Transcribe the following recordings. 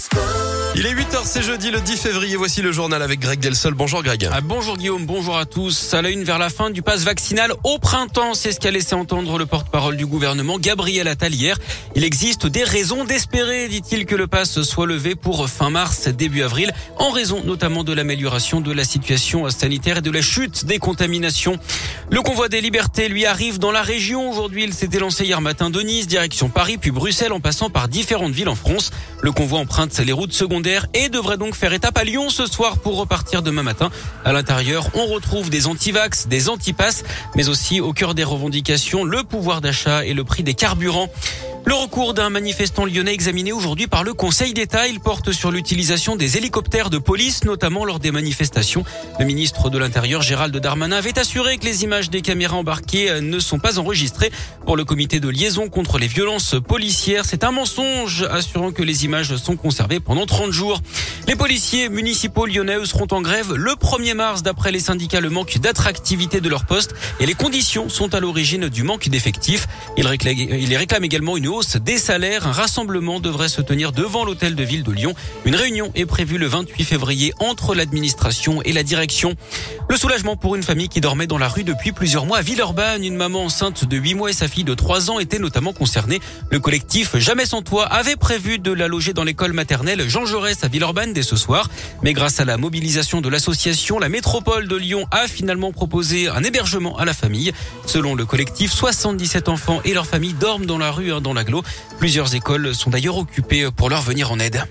school. Il est 8h, c'est jeudi le 10 février. Voici le journal avec Greg Delsol. Bonjour Greg. Ah, bonjour Guillaume, bonjour à tous. À la une vers la fin du pass vaccinal au printemps, c'est ce qu'a laissé entendre le porte-parole du gouvernement, Gabriel Attal hier. Il existe des raisons d'espérer, dit-il, que le pass soit levé pour fin mars, début avril, en raison notamment de l'amélioration de la situation sanitaire et de la chute des contaminations. Le convoi des libertés lui arrive dans la région. Aujourd'hui, il s'était lancé hier matin de Nice, direction Paris, puis Bruxelles, en passant par différentes villes en France. Le convoi emprunte les routes secondaires et devrait donc faire étape à Lyon ce soir pour repartir demain matin. À l'intérieur, on retrouve des antivax, des antipasses, mais aussi au cœur des revendications, le pouvoir d'achat et le prix des carburants. Le recours d'un manifestant lyonnais examiné aujourd'hui par le Conseil d'État, il porte sur l'utilisation des hélicoptères de police, notamment lors des manifestations. Le ministre de l'Intérieur, Gérald Darmanin, avait assuré que les images des caméras embarquées ne sont pas enregistrées. Pour le comité de liaison contre les violences policières, c'est un mensonge, assurant que les images sont conservées pendant 30 jours. Les policiers municipaux lyonnais seront en grève le 1er mars. D'après les syndicats, le manque d'attractivité de leur poste et les conditions sont à l'origine du manque d'effectifs. Ils réclament également une hausse des salaires. Un rassemblement devrait se tenir devant l'hôtel de ville de Lyon. Une réunion est prévue le 28 février entre l'administration et la direction. Le soulagement pour une famille qui dormait dans la rue depuis plusieurs mois à Villeurbanne. Une maman enceinte de 8 mois et sa fille de 3 ans étaient notamment concernées. Le collectif Jamais sans toit avait prévu de la loger dans l'école maternelle Jean Jaurès à Villeurbanne ce soir. Mais grâce à la mobilisation de l'association, la métropole de Lyon a finalement proposé un hébergement à la famille. Selon le collectif, 77 enfants et leurs familles dorment dans la rue, hein, dans l'agglo. Plusieurs écoles sont d'ailleurs occupées pour leur venir en aide.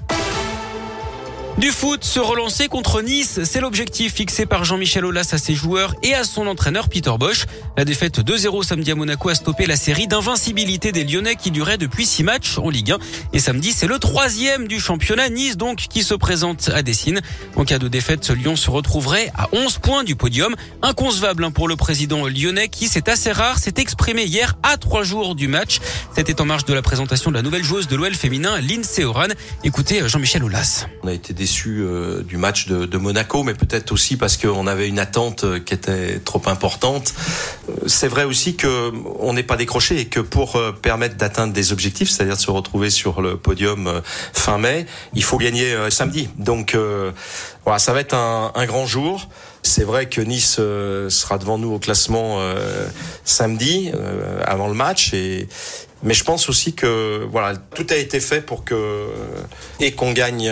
Du foot, se relancer contre Nice, c'est l'objectif fixé par Jean-Michel Aulas à ses joueurs et à son entraîneur Peter Bosch. La défaite 2-0 samedi à Monaco a stoppé la série d'invincibilité des Lyonnais qui durait depuis six matchs en Ligue 1. Et samedi, c'est le troisième du championnat Nice donc qui se présente à Dessine. En cas de défaite, Lyon se retrouverait à 11 points du podium. Inconcevable hein, pour le président lyonnais qui, c'est assez rare, s'est exprimé hier à trois jours du match. C'était en marge de la présentation de la nouvelle joueuse de l'OL féminin, Lindsay Oran. Écoutez Jean-Michel Aulas. Euh, du match de, de Monaco, mais peut-être aussi parce qu'on avait une attente euh, qui était trop importante. Euh, c'est vrai aussi que on n'est pas décroché et que pour permettre d'atteindre des objectifs, c'est-à-dire de se retrouver sur le podium fin mai, il faut gagner samedi. Donc voilà, ça va être un, un grand jour. C'est vrai que Nice sera devant nous au classement samedi avant le match et mais je pense aussi que tout a été fait pour que et qu'on gagne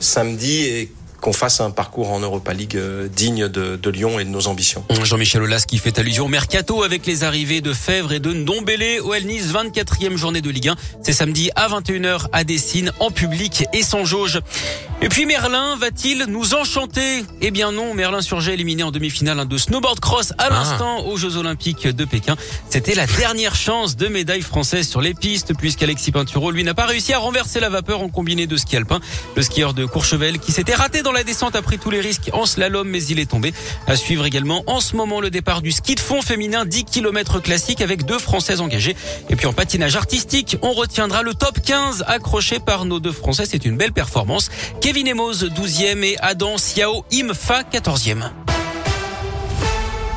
samedi et qu'on fasse un parcours en Europa League euh, digne de, Lyon et de nos ambitions. Jean-Michel Aulas qui fait allusion au mercato avec les arrivées de Fèvre et de Ndombele au Nice, 24e journée de Ligue 1. C'est samedi à 21h à Dessine, en public et sans jauge. Et puis Merlin va-t-il nous enchanter? Eh bien non, Merlin Surget éliminé en demi-finale de snowboard cross à l'instant aux Jeux Olympiques de Pékin. C'était la dernière chance de médaille française sur les pistes puisqu'Alexis Pinturo lui n'a pas réussi à renverser la vapeur en combiné de ski alpin. Le skieur de Courchevel qui s'était raté dans dans la descente a pris tous les risques en slalom, mais il est tombé. À suivre également en ce moment le départ du ski de fond féminin 10 km classique avec deux Françaises engagées. Et puis en patinage artistique, on retiendra le top 15 accroché par nos deux Français. C'est une belle performance. Kevin Emos 12e et Adam Siao Imfa 14e.